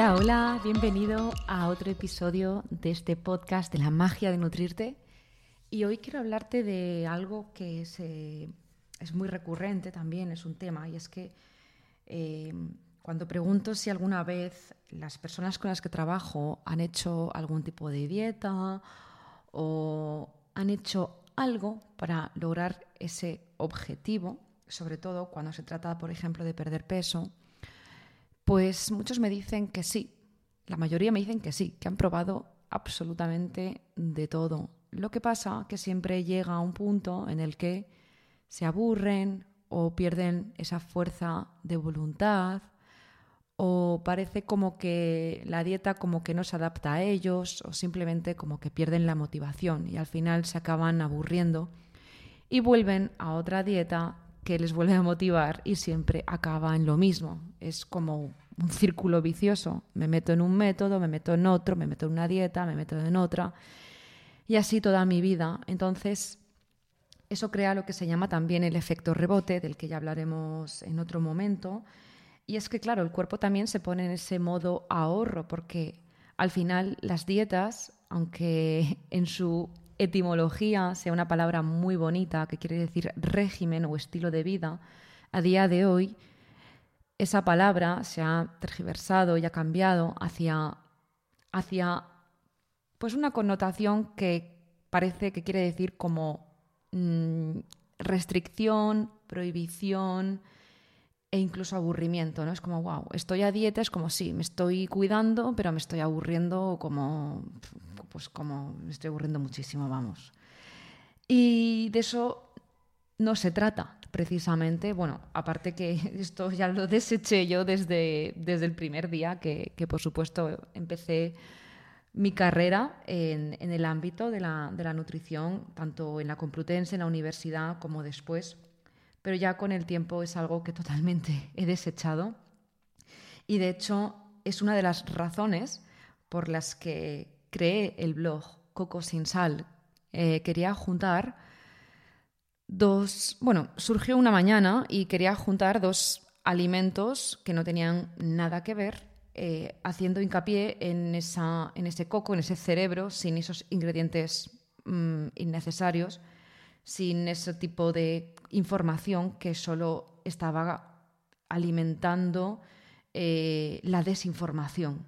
Hola, hola, bienvenido a otro episodio de este podcast de la magia de nutrirte. Y hoy quiero hablarte de algo que es, eh, es muy recurrente también, es un tema, y es que eh, cuando pregunto si alguna vez las personas con las que trabajo han hecho algún tipo de dieta o han hecho algo para lograr ese objetivo, sobre todo cuando se trata, por ejemplo, de perder peso, pues muchos me dicen que sí, la mayoría me dicen que sí, que han probado absolutamente de todo. Lo que pasa que siempre llega un punto en el que se aburren o pierden esa fuerza de voluntad o parece como que la dieta como que no se adapta a ellos o simplemente como que pierden la motivación y al final se acaban aburriendo y vuelven a otra dieta que les vuelve a motivar y siempre acaba en lo mismo. Es como un círculo vicioso. Me meto en un método, me meto en otro, me meto en una dieta, me meto en otra y así toda mi vida. Entonces, eso crea lo que se llama también el efecto rebote, del que ya hablaremos en otro momento y es que, claro, el cuerpo también se pone en ese modo ahorro, porque al final las dietas, aunque en su etimología sea una palabra muy bonita que quiere decir régimen o estilo de vida, a día de hoy esa palabra se ha tergiversado y ha cambiado hacia, hacia pues una connotación que parece que quiere decir como mm, restricción, prohibición, e incluso aburrimiento, ¿no? Es como, wow, estoy a dieta, es como, sí, me estoy cuidando, pero me estoy aburriendo como, pues como, me estoy aburriendo muchísimo, vamos. Y de eso no se trata, precisamente. Bueno, aparte que esto ya lo deseché yo desde, desde el primer día, que, que por supuesto empecé mi carrera en, en el ámbito de la, de la nutrición, tanto en la Complutense, en la universidad, como después pero ya con el tiempo es algo que totalmente he desechado. Y de hecho es una de las razones por las que creé el blog Coco sin sal. Eh, quería juntar dos, bueno, surgió una mañana y quería juntar dos alimentos que no tenían nada que ver, eh, haciendo hincapié en, esa, en ese coco, en ese cerebro, sin esos ingredientes mm, innecesarios, sin ese tipo de información que solo estaba alimentando eh, la desinformación.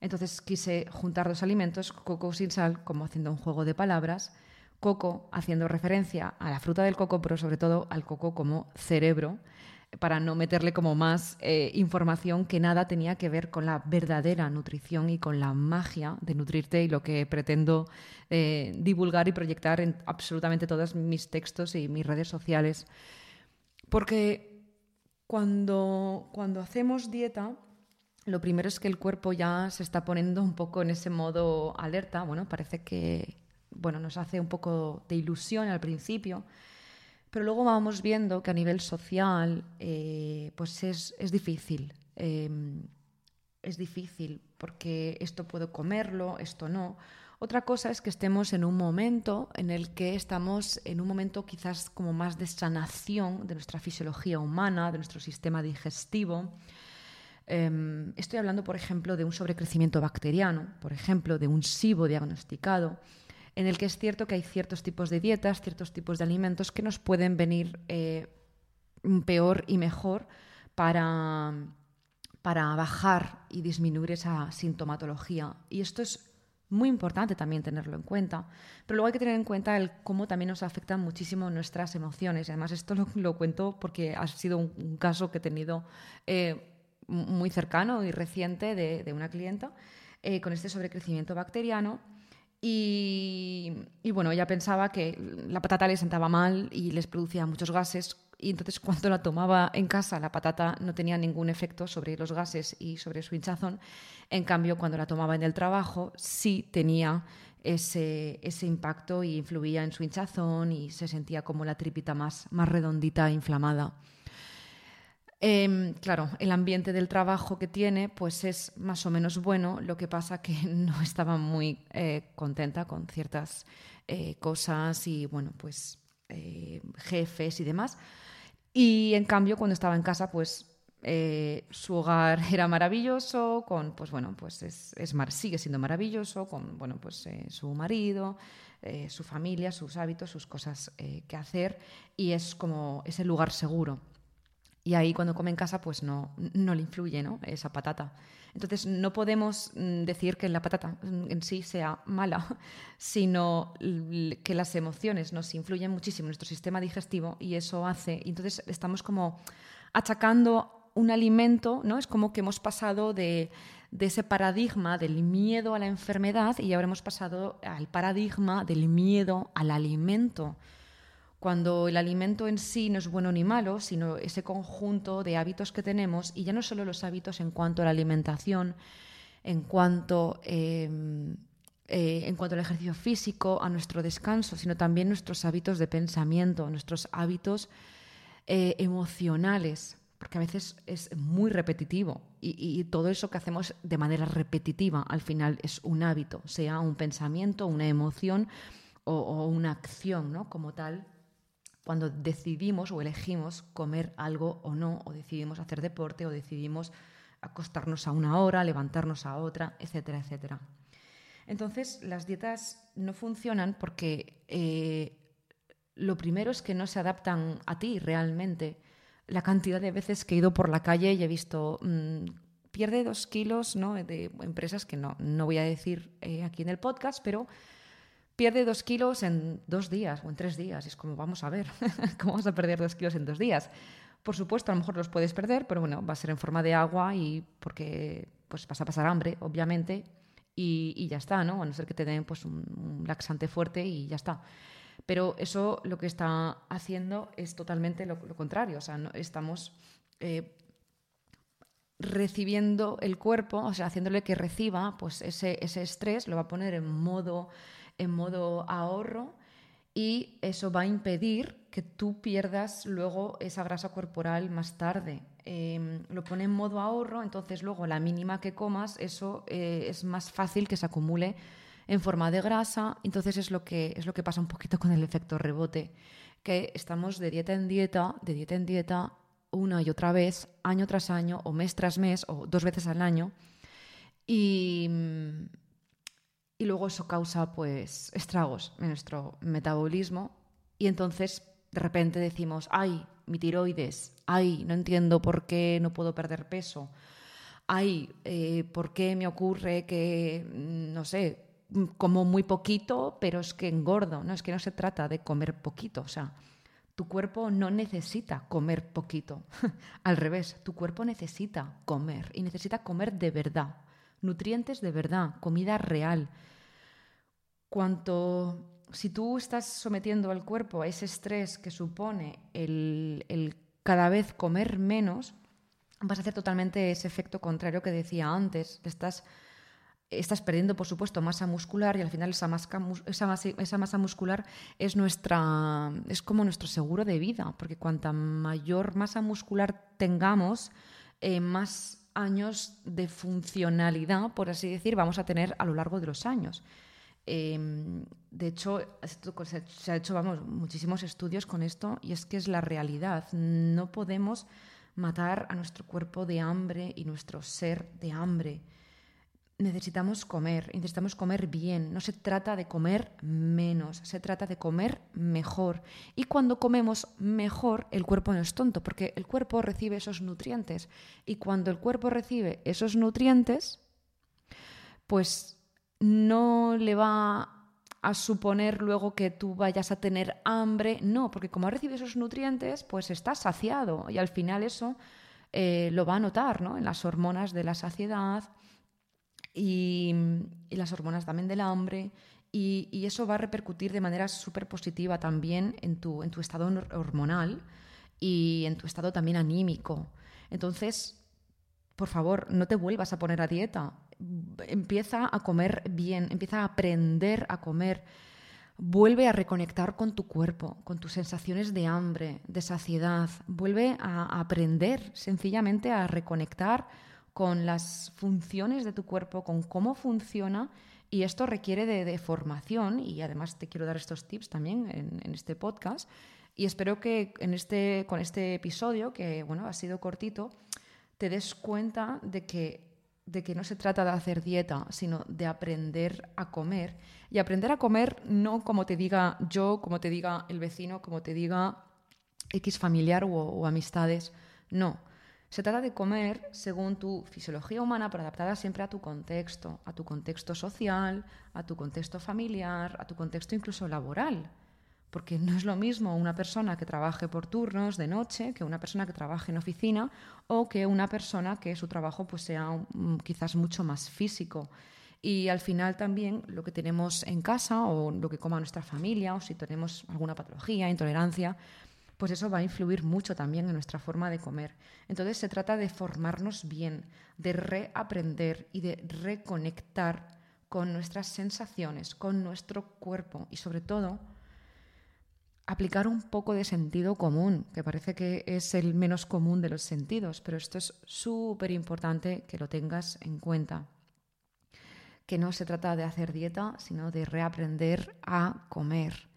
Entonces quise juntar dos alimentos, coco sin sal, como haciendo un juego de palabras, coco haciendo referencia a la fruta del coco, pero sobre todo al coco como cerebro, para no meterle como más eh, información que nada tenía que ver con la verdadera nutrición y con la magia de nutrirte y lo que pretendo eh, divulgar y proyectar en absolutamente todos mis textos y mis redes sociales. Porque cuando, cuando hacemos dieta, lo primero es que el cuerpo ya se está poniendo un poco en ese modo alerta. Bueno, parece que bueno, nos hace un poco de ilusión al principio pero luego vamos viendo que a nivel social eh, pues es, difícil. Em, es difícil porque esto puedo comerlo, esto no. Otra cosa es que estemos en un momento en el que estamos en un momento quizás como más de sanación de nuestra fisiología humana, de nuestro sistema digestivo. Em, estoy hablando, por ejemplo, de un sobrecrecimiento bacteriano, por ejemplo, de un SIBO diagnosticado en el que es cierto que hay ciertos tipos de dietas, ciertos tipos de alimentos que nos pueden venir eh, peor y mejor para, para bajar y disminuir esa sintomatología. Y esto es muy importante también tenerlo en cuenta. Pero luego hay que tener en cuenta el cómo también nos afectan muchísimo nuestras emociones. Además esto lo, cuento porque ha sido un, caso que he tenido eh, muy cercano y reciente de, una clienta eh, con este sobrecrecimiento bacteriano y, bueno, ella pensaba que la patata le sentaba mal y les producía muchos gases. Y entonces cuando la tomaba en casa, la patata no tenía ningún efecto sobre los gases y sobre su hinchazón. En cambio, cuando la tomaba en el trabajo, sí tenía ese, ese impacto y influía en su hinchazón y se sentía como la tripita más, más redondita inflamada. Em, claro, el ambiente del trabajo que tiene pues es más o menos bueno, lo que pasa que no estaba muy eh, contenta con ciertas eh, cosas y bueno, pues eh, jefes y demás. Y en cambio cuando estaba en casa pues su hogar era maravilloso, con, pues bueno, pues es, sigue siendo maravilloso, con, bueno, pues su marido, su familia, sus hábitos, sus cosas que hacer, y es como ese lugar seguro. Y ahí cuando come en casa, pues no, no le influye ¿no? esa patata. Entonces no podemos mm, decir que la patata en sí sea mala, sino que las emociones nos influyen muchísimo en nuestro sistema digestivo y eso hace, entonces estamos como achacando un alimento, ¿no? Es como que hemos pasado de, ese paradigma del miedo a la enfermedad y ahora hemos pasado al paradigma del miedo al alimento. Cuando el alimento en sí no es bueno ni malo, sino ese conjunto de hábitos que tenemos, y ya no solo los hábitos en cuanto a la alimentación, en cuanto, em, eh, en cuanto al ejercicio físico, a nuestro descanso, sino también nuestros hábitos de pensamiento, nuestros hábitos eh, emocionales porque a veces es muy repetitivo y, todo eso que hacemos de manera repetitiva al final es un hábito, sea un pensamiento, una emoción o, una acción ¿no? como tal. Cuando decidimos o elegimos comer algo o no, o decidimos hacer deporte, o decidimos acostarnos a una hora, levantarnos a otra, etcétera, etcétera. Entonces, las dietas no funcionan porque eh, lo primero es que no se adaptan a ti realmente la cantidad de veces que he ido por la calle y he visto, mm, pierde dos kilos, ¿no? De empresas que no, no voy a decir eh, aquí en el podcast, pero pierde dos kilos en dos días o en tres días. es como, vamos a ver, ¿cómo vas a perder dos kilos en dos días? Por supuesto, a lo mejor los puedes perder, pero bueno, va a ser en forma de agua y porque pues vas a pasar hambre, obviamente, y, ya está, ¿no? A no ser que te den pues, un laxante fuerte y ya está. Pero eso lo que está haciendo es totalmente lo, contrario. O sea, no, estamos eh, recibiendo el cuerpo, o sea, haciéndole que reciba pues ese, ese estrés, lo va a poner en modo, en modo ahorro y eso va a impedir que tú pierdas luego esa grasa corporal más tarde. Em, lo pone en modo ahorro, entonces luego la mínima que comas, eso eh, es más fácil que se acumule en forma de grasa. Entonces es lo que, es lo que pasa un poquito con el efecto rebote, que estamos de dieta en dieta, de dieta en dieta, una y otra vez, año tras año, o mes tras mes, o dos veces al año. Y, y luego eso causa pues estragos en nuestro metabolismo. Y entonces de repente decimos, ay, mi tiroides, ay, no entiendo por qué no puedo perder peso. Ay, eh, ¿por qué me ocurre que, no sé, como muy poquito, pero es que engordo. No, es que no se trata de comer poquito. O sea, tu cuerpo no necesita comer poquito. Al revés, tu cuerpo necesita comer y necesita comer de verdad. Nutrientes de verdad, comida real. Cuanto, si tú estás sometiendo al cuerpo a ese estrés que supone el, el cada vez comer menos, vas a hacer totalmente ese efecto contrario que decía antes. Estás estás perdiendo, por supuesto, masa muscular y al final esa masa, esa masa, muscular es, nuestra, es como nuestro seguro de vida, porque cuanta mayor masa muscular tengamos, eh, más años de funcionalidad, por así decir, vamos a tener a lo largo de los años. Em, de hecho, se ha hecho vamos, muchísimos estudios con esto y es que es la realidad. No podemos matar a nuestro cuerpo de hambre y nuestro ser de hambre necesitamos comer, necesitamos comer bien. No se trata de comer menos, se trata de comer mejor. Y cuando comemos mejor, el cuerpo no es tonto, porque el cuerpo recibe esos nutrientes. Y cuando el cuerpo recibe esos nutrientes, pues no le va a suponer luego que tú vayas a tener hambre. No, porque como recibe esos nutrientes, pues estás saciado. Y al final eso eh, lo va a notar ¿no? en las hormonas de la saciedad y, las hormonas también del hambre. Y, eso va a repercutir de manera súper positiva también en tu, en tu estado hormonal y en tu estado también anímico. Entonces, por favor, no te vuelvas a poner a dieta. Empieza a comer bien, empieza a aprender a comer. Vuelve a reconectar con tu cuerpo, con tus sensaciones de hambre, de saciedad. Vuelve a aprender sencillamente a reconectar con las funciones de tu cuerpo, con cómo funciona. Y esto requiere de, formación y además te quiero dar estos tips también en, este podcast. Y espero que en este, con este episodio, que bueno, ha sido cortito, te des cuenta de que, de que no se trata de hacer dieta, sino de aprender a comer. Y aprender a comer no como te diga yo, como te diga el vecino, como te diga X familiar o, amistades. No. Se trata de comer según tu fisiología humana, pero adaptada siempre a tu contexto, a tu contexto social, a tu contexto familiar, a tu contexto incluso laboral. Porque no es lo mismo una persona que trabaje por turnos de noche que una persona que trabaje en oficina o que una persona que su trabajo pues, sea quizás mucho más físico. Y al final también lo que tenemos en casa o lo que coma nuestra familia o si tenemos alguna patología, intolerancia, pues eso va a influir mucho también en nuestra forma de comer. Entonces se trata de formarnos bien, de reaprender y de reconectar con nuestras sensaciones, con nuestro cuerpo y sobre todo aplicar un poco de sentido común, que parece que es el menos común de los sentidos, pero esto es súper importante que lo tengas en cuenta. Que no se trata de hacer dieta, sino de reaprender a comer.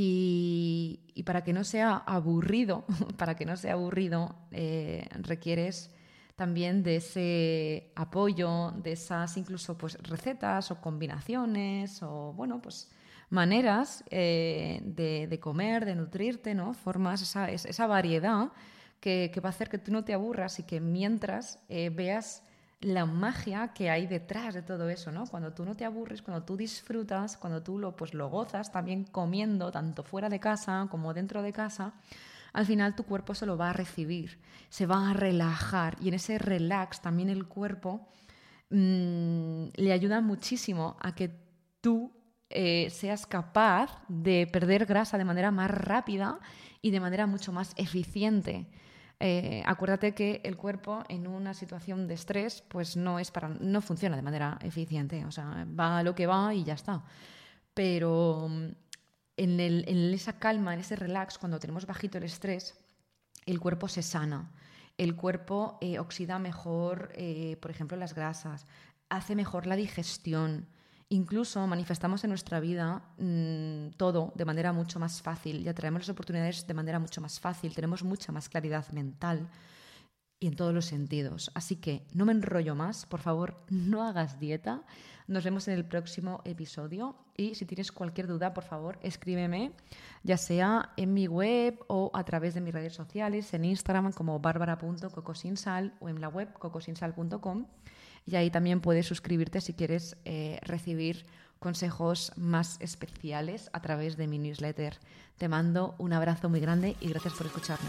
Y, para que no sea aburrido, para que no sea aburrido, eh, requieres también de ese apoyo, de esas incluso pues recetas o combinaciones o bueno pues maneras eh, de, comer, de nutrirte, ¿no? Formas esa, esa variedad que, va a hacer que tú no te aburras y que mientras eh, veas la magia que hay detrás de todo eso, ¿no? Cuando tú no te aburres, cuando tú disfrutas, cuando tú lo, pues, lo gozas también comiendo, tanto fuera de casa como dentro de casa, al final tu cuerpo se lo va a recibir, se va a relajar y en ese relax también el cuerpo mm, le ayuda muchísimo a que tú eh, seas capaz de perder grasa de manera más rápida y de manera mucho más eficiente. Eh, acuérdate que el cuerpo en una situación de estrés pues no es para no funciona de manera eficiente o sea va a lo que va y ya está. Pero mm, en, esa calma en ese relax cuando tenemos bajito el estrés el cuerpo se sana. El cuerpo eh, oxida mejor eh, por ejemplo las grasas hace mejor la digestión Incluso manifestamos en nuestra vida mm, todo de manera mucho más fácil y atraemos las oportunidades de manera mucho más fácil, tenemos mucha más claridad mental y en todos los sentidos. Así que no me enrollo más, por favor, no hagas dieta. Nos vemos en el próximo episodio y si tienes cualquier duda, por favor, escríbeme, ya sea en mi web o a través de mis redes sociales, en Instagram como barbara.cocosinsal o en la web cocosinsal.com y ahí también puedes suscribirte si quieres eh, recibir consejos más especiales a través de mi newsletter. Te mando un abrazo muy grande y gracias por escucharme.